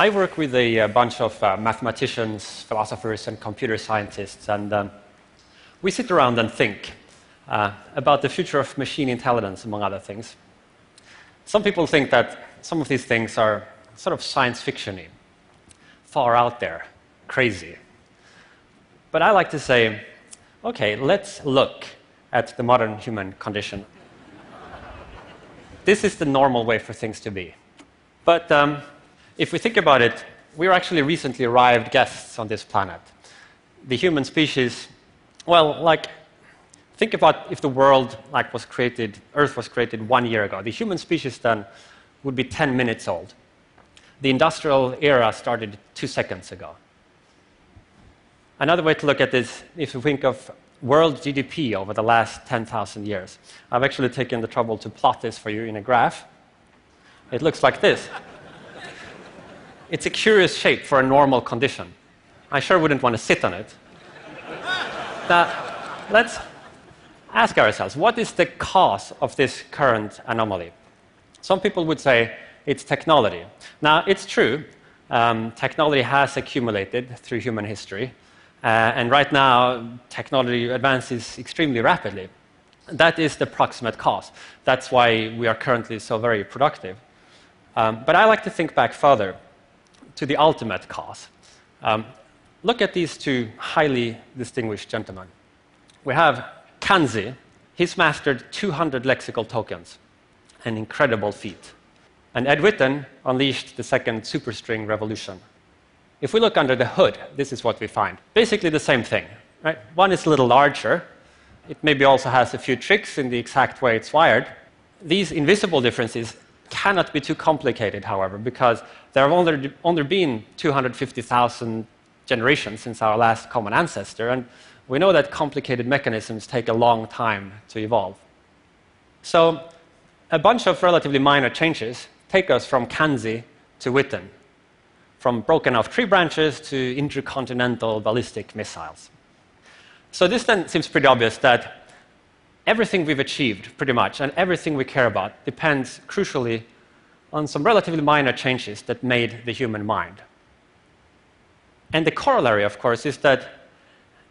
I work with a, bunch of uh, mathematicians, philosophers, and computer scientists, and um, we sit around and think uh, about the future of machine intelligence, among other things. Some people think that some of these things are sort of science fictiony, far out there, crazy. But I like to say, okay, let's look at the modern human condition. this is the normal way for things to be. But um, if we think about it, we're actually recently arrived guests on this planet. The human species, well, like, think about if the world like was created, Earth was created one year ago. The human species then would be 10 minutes old. The industrial era started two seconds ago. Another way to look at this, if you think of world GDP over the last 10,000 years, I've actually taken the trouble to plot this for you in a graph. It looks like this. It's a curious shape for a normal condition. I sure wouldn't want to sit on it. now, let's ask ourselves what is the cause of this current anomaly? Some people would say it's technology. Now, it's true, um, technology has accumulated through human history. Uh, and right now, technology advances extremely rapidly. That is the proximate cause. That's why we are currently so very productive. Um, but I like to think back further to the ultimate cause. Um, look at these two highly distinguished gentlemen. We have Kanzi. He's mastered 200 lexical tokens, an incredible feat. And Ed Witten unleashed the second superstring revolution. If we look under the hood, this is what we find. Basically the same thing. Right? One is a little larger. It maybe also has a few tricks in the exact way it's wired. These invisible differences cannot be too complicated, however, because there have only, only been 250,000 generations since our last common ancestor, and we know that complicated mechanisms take a long time to evolve. So, a bunch of relatively minor changes take us from Kanzi to Witten from broken off tree branches to intercontinental ballistic missiles. So this then seems pretty obvious that everything we've achieved, pretty much, and everything we care about depends crucially on some relatively minor changes that made the human mind. And the corollary, of course, is that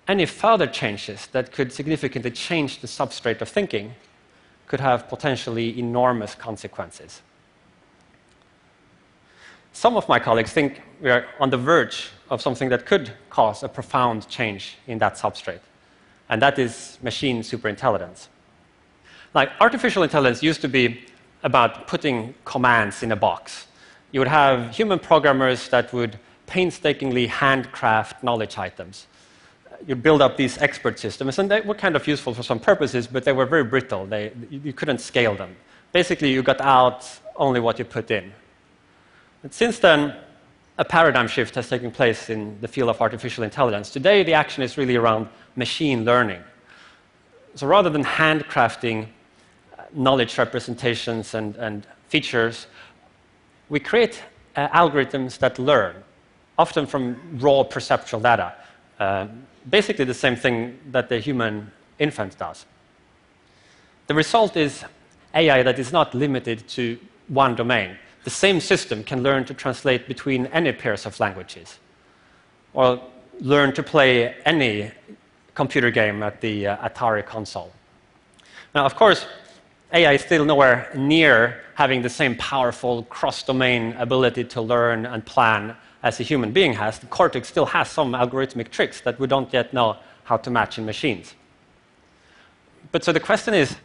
any further changes that could significantly change the substrate of thinking could have potentially enormous consequences. Some of my colleagues think we are on the verge of something that could cause a profound change in that substrate, and that is machine superintelligence. Like, artificial intelligence used to be about putting commands in a box. You would have human programmers that would painstakingly handcraft knowledge items. You build up these expert systems, and they were kind of useful for some purposes, but they were very brittle. They, you couldn't scale them. Basically, you got out only what you put in. But since then, a paradigm shift has taken place in the field of artificial intelligence. Today, the action is really around machine learning. So rather than handcrafting uh, knowledge representations and, and features, we create uh, algorithms that learn, often from raw perceptual data. Uh, basically, the same thing that the human infant does. The result is AI that is not limited to one domain the same system can learn to translate between any pairs of languages, or learn to play any computer game at the uh, Atari console. Now, of course, AI is still nowhere near having the same powerful cross domain ability to learn and plan as a human being has. The cortex still has some algorithmic tricks that we don't yet know how to match in machines. But so the question is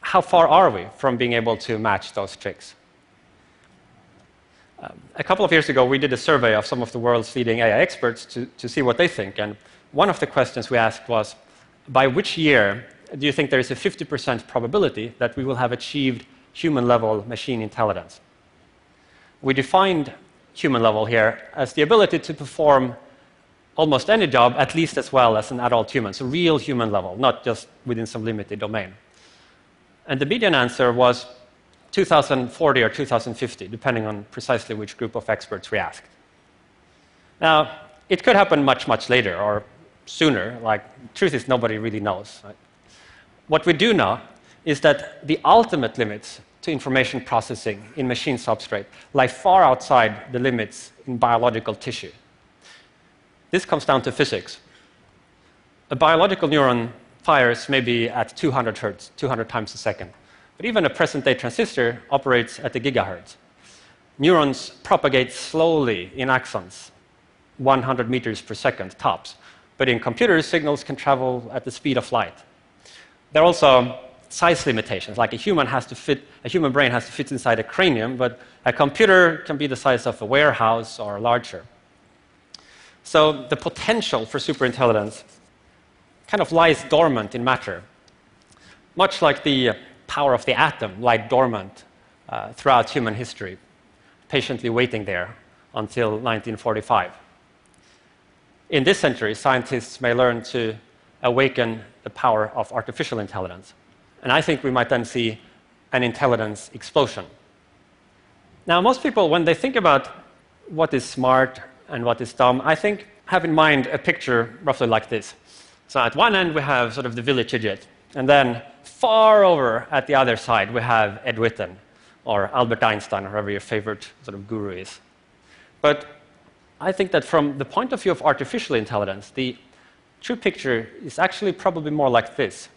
how far are we from being able to match those tricks? Um, a couple of years ago, we did a survey of some of the world's leading AI experts to, to see what they think. And one of the questions we asked was by which year do you think there is a 50% probability that we will have achieved human level machine intelligence? We defined human level here as the ability to perform almost any job at least as well as an adult human, so real human level, not just within some limited domain. And the median answer was 2040 or 2050, depending on precisely which group of experts we asked. Now, it could happen much, much later or sooner. Like, truth is, nobody really knows. Right? What we do know is that the ultimate limits to information processing in machine substrate lie far outside the limits in biological tissue. This comes down to physics. A biological neuron fires maybe at 200 hertz, 200 times a second. But even a present day transistor operates at the gigahertz. Neurons propagate slowly in axons, 100 meters per second tops. But in computers, signals can travel at the speed of light. There are also size limitations, like a human has to fit, a human brain has to fit inside a cranium, but a computer can be the size of a warehouse or larger. So the potential for superintelligence kind of lies dormant in matter, much like the power of the atom lied dormant uh, throughout human history, patiently waiting there until 1945. In this century, scientists may learn to awaken the power of artificial intelligence. And I think we might then see an intelligence explosion. Now, most people, when they think about what is smart and what is dumb, I think have in mind a picture roughly like this. So at one end, we have sort of the village idiot. And then far over at the other side, we have Ed Witten or Albert Einstein, or whoever your favorite sort of guru is. But I think that from the point of view of artificial intelligence, the true picture is actually probably more like this.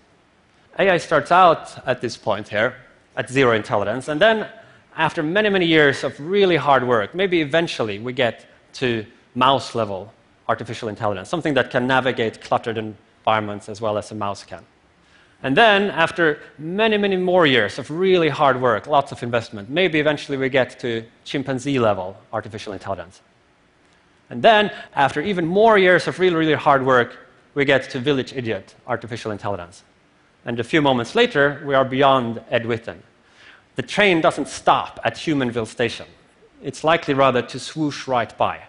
AI starts out at this point here, at zero intelligence, and then after many, many years of really hard work, maybe eventually we get to mouse level artificial intelligence, something that can navigate cluttered environments as well as a mouse can. And then, after many, many more years of really hard work, lots of investment, maybe eventually we get to chimpanzee level artificial intelligence. And then, after even more years of really, really hard work, we get to village idiot artificial intelligence. And a few moments later, we are beyond Ed Witten. The train doesn't stop at Humanville Station. It's likely rather to swoosh right by.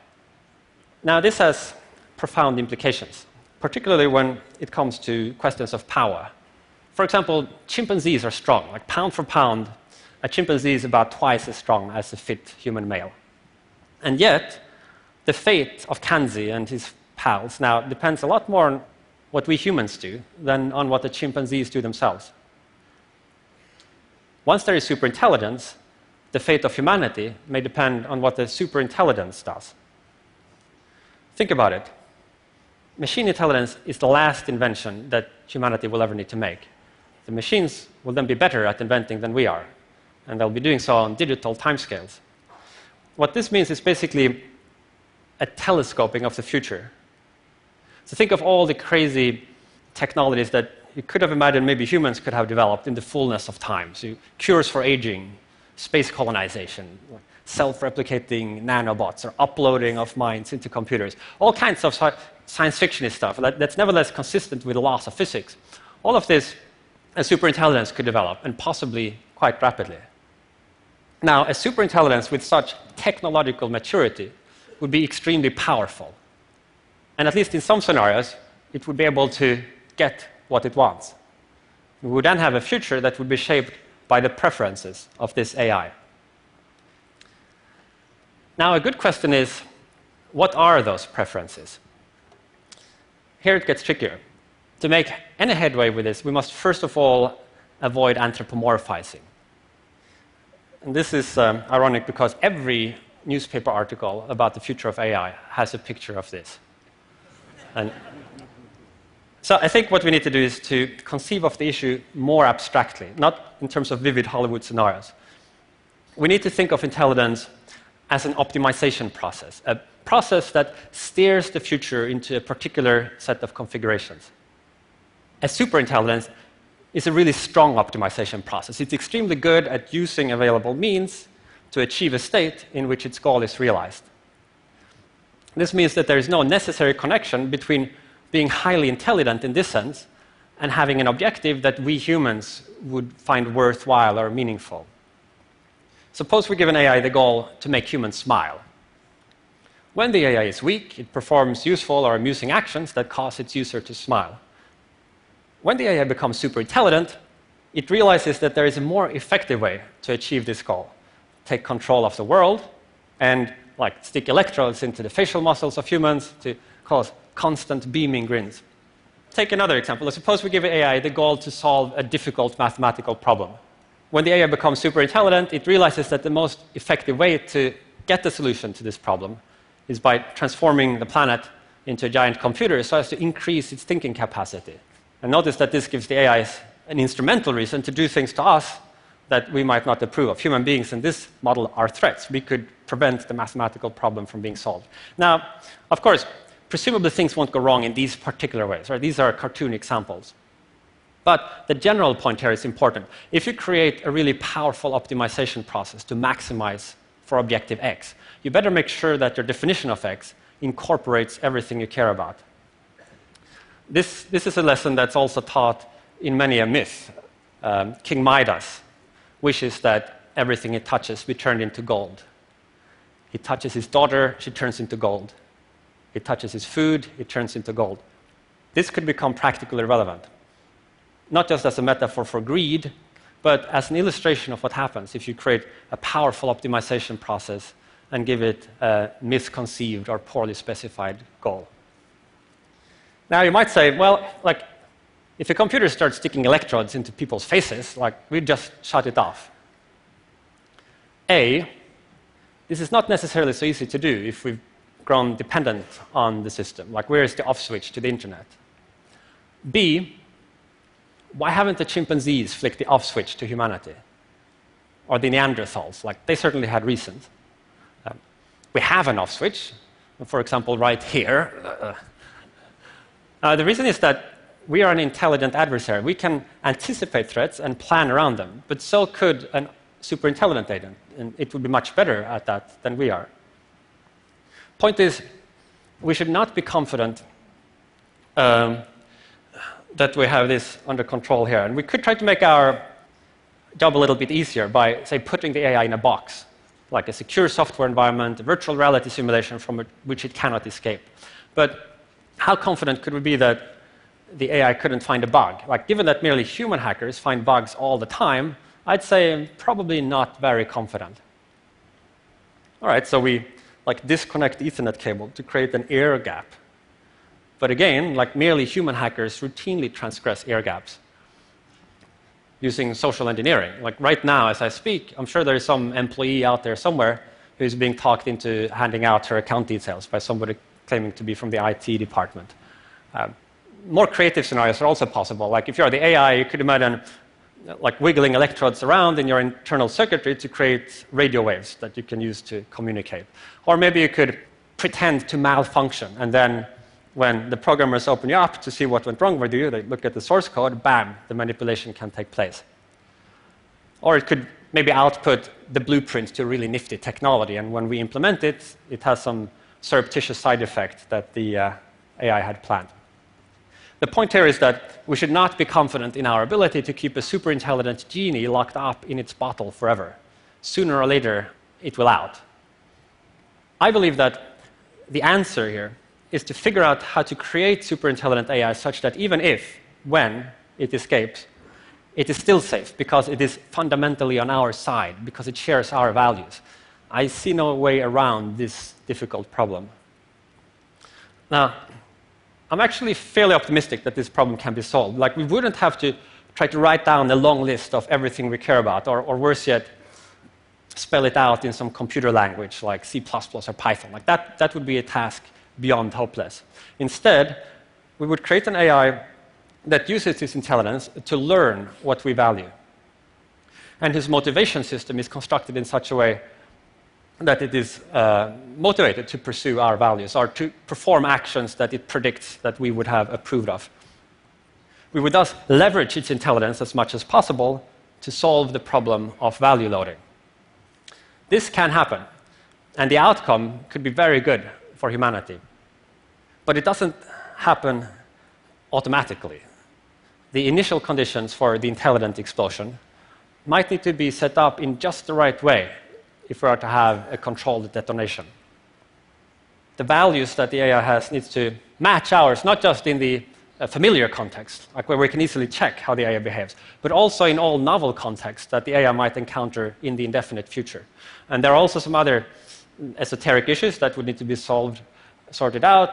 Now, this has profound implications, particularly when it comes to questions of power. For example, chimpanzees are strong. Like pound for pound, a chimpanzee is about twice as strong as a fit human male. And yet, the fate of Kanzi and his pals now depends a lot more on what we humans do than on what the chimpanzees do themselves. Once there is superintelligence, the fate of humanity may depend on what the superintelligence does. Think about it. Machine intelligence is the last invention that humanity will ever need to make. The machines will then be better at inventing than we are, and they'll be doing so on digital timescales. What this means is basically a telescoping of the future. So think of all the crazy technologies that you could have imagined maybe humans could have developed in the fullness of time. So cures for aging, space colonization, self-replicating nanobots, or uploading of minds into computers. All kinds of science fiction stuff that's nevertheless consistent with the laws of physics. All of this a superintelligence could develop, and possibly quite rapidly. Now, a superintelligence with such technological maturity would be extremely powerful. And at least in some scenarios, it would be able to get what it wants. We would then have a future that would be shaped by the preferences of this AI. Now, a good question is what are those preferences? Here it gets trickier. To make any headway with this, we must first of all avoid anthropomorphizing. And this is um, ironic because every newspaper article about the future of AI has a picture of this. And so I think what we need to do is to conceive of the issue more abstractly, not in terms of vivid Hollywood scenarios. We need to think of intelligence as an optimization process, a process that steers the future into a particular set of configurations. A superintelligence is a really strong optimization process. It's extremely good at using available means to achieve a state in which its goal is realized. This means that there is no necessary connection between being highly intelligent in this sense and having an objective that we humans would find worthwhile or meaningful. Suppose we give an AI the goal to make humans smile. When the AI is weak, it performs useful or amusing actions that cause its user to smile. When the AI becomes super intelligent, it realizes that there is a more effective way to achieve this goal. Take control of the world and like stick electrodes into the facial muscles of humans to cause constant beaming grins. Take another example. Suppose we give AI the goal to solve a difficult mathematical problem when the AI becomes super intelligent, it realizes that the most effective way to get the solution to this problem is by transforming the planet into a giant computer so as to increase its thinking capacity. And notice that this gives the AIs an instrumental reason to do things to us that we might not approve of. Human beings in this model are threats. We could prevent the mathematical problem from being solved. Now, of course, presumably things won't go wrong in these particular ways. Right? These are cartoon examples. But the general point here is important. If you create a really powerful optimization process to maximize for objective x, you better make sure that your definition of x incorporates everything you care about. This, this is a lesson that's also taught in many a myth. Um, King Midas wishes that everything he touches be turned into gold. He touches his daughter, she turns into gold. He touches his food, it turns into gold. This could become practically relevant, not just as a metaphor for greed, but as an illustration of what happens if you create a powerful optimization process and give it a misconceived or poorly specified goal. Now, you might say, well, like, if a computer starts sticking electrodes into people's faces, like, we just shut it off. A, this is not necessarily so easy to do if we've grown dependent on the system. Like, where is the off switch to the internet? B, why haven't the chimpanzees flicked the off switch to humanity? Or the Neanderthals? Like, they certainly had reasons. Um, we have an off switch, for example, right here. Uh, uh, the reason is that we are an intelligent adversary. We can anticipate threats and plan around them, but so could a super intelligent agent, and it would be much better at that than we are. Point is, we should not be confident um, that we have this under control here. And we could try to make our job a little bit easier by, say, putting the AI in a box, like a secure software environment, a virtual reality simulation from which it cannot escape. But how confident could we be that the AI couldn't find a bug? Like, given that merely human hackers find bugs all the time, I'd say probably not very confident. All right, so we like disconnect the Ethernet cable to create an air gap. But again, like merely human hackers routinely transgress air gaps using social engineering. Like right now, as I speak, I'm sure there is some employee out there somewhere who's being talked into handing out her account details by somebody claiming to be from the IT department. Uh, more creative scenarios are also possible. Like if you're the AI, you could imagine like wiggling electrodes around in your internal circuitry to create radio waves that you can use to communicate. Or maybe you could pretend to malfunction, and then when the programmers open you up to see what went wrong with you, they look at the source code, bam, the manipulation can take place. Or it could maybe output the blueprint to really nifty technology, and when we implement it, it has some surreptitious side effect that the uh, AI had planned. The point here is that we should not be confident in our ability to keep a super intelligent genie locked up in its bottle forever. Sooner or later, it will out. I believe that the answer here is to figure out how to create super intelligent AI such that even if, when it escapes, it is still safe because it is fundamentally on our side, because it shares our values. I see no way around this difficult problem. Now, I'm actually fairly optimistic that this problem can be solved. Like, we wouldn't have to try to write down a long list of everything we care about, or, or worse yet, spell it out in some computer language like C or Python. Like that, that would be a task beyond hopeless. Instead, we would create an AI that uses this intelligence to learn what we value. And his motivation system is constructed in such a way that it is uh, motivated to pursue our values or to perform actions that it predicts that we would have approved of. We would thus leverage its intelligence as much as possible to solve the problem of value loading. This can happen, and the outcome could be very good for humanity. But it doesn't happen automatically. The initial conditions for the intelligent explosion might need to be set up in just the right way if we are to have a controlled detonation. The values that the AI has needs to match ours, not just in the uh, familiar context, like where we can easily check how the AI behaves, but also in all novel contexts that the AI might encounter in the indefinite future. And there are also some other esoteric issues that would need to be solved, sorted out,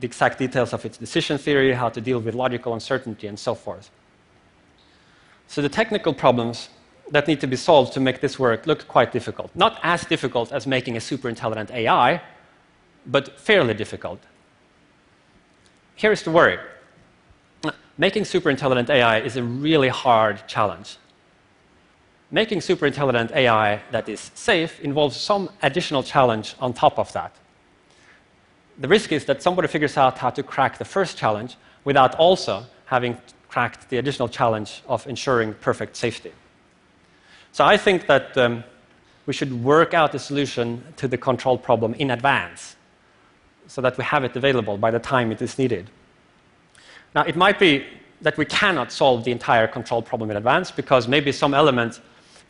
the exact details of its decision theory, how to deal with logical uncertainty, and so forth. So the technical problems that need to be solved to make this work look quite difficult. Not as difficult as making a super intelligent AI, but fairly difficult. Here is the worry making superintelligent AI is a really hard challenge. Making superintelligent AI that is safe involves some additional challenge on top of that. The risk is that somebody figures out how to crack the first challenge without also having cracked the additional challenge of ensuring perfect safety. So I think that um, we should work out a solution to the control problem in advance so that we have it available by the time it is needed. Now, it might be that we cannot solve the entire control problem in advance because maybe some element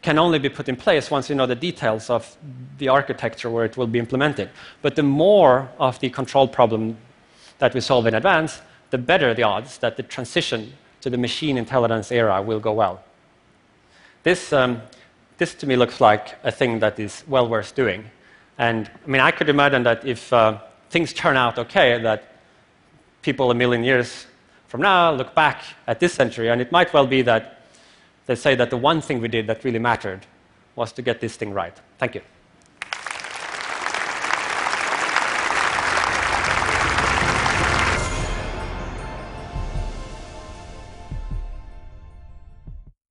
can only be put in place once you know the details of the architecture where it will be implemented. But the more of the control problem that we solve in advance, the better the odds that the transition to the machine intelligence era will go well. This, um, this to me looks like a thing that is well worth doing. And I mean, I could imagine that if uh, things turn out okay, that people a million years from now look back at this century, and it might well be that they say that the one thing we did that really mattered was to get this thing right. Thank you.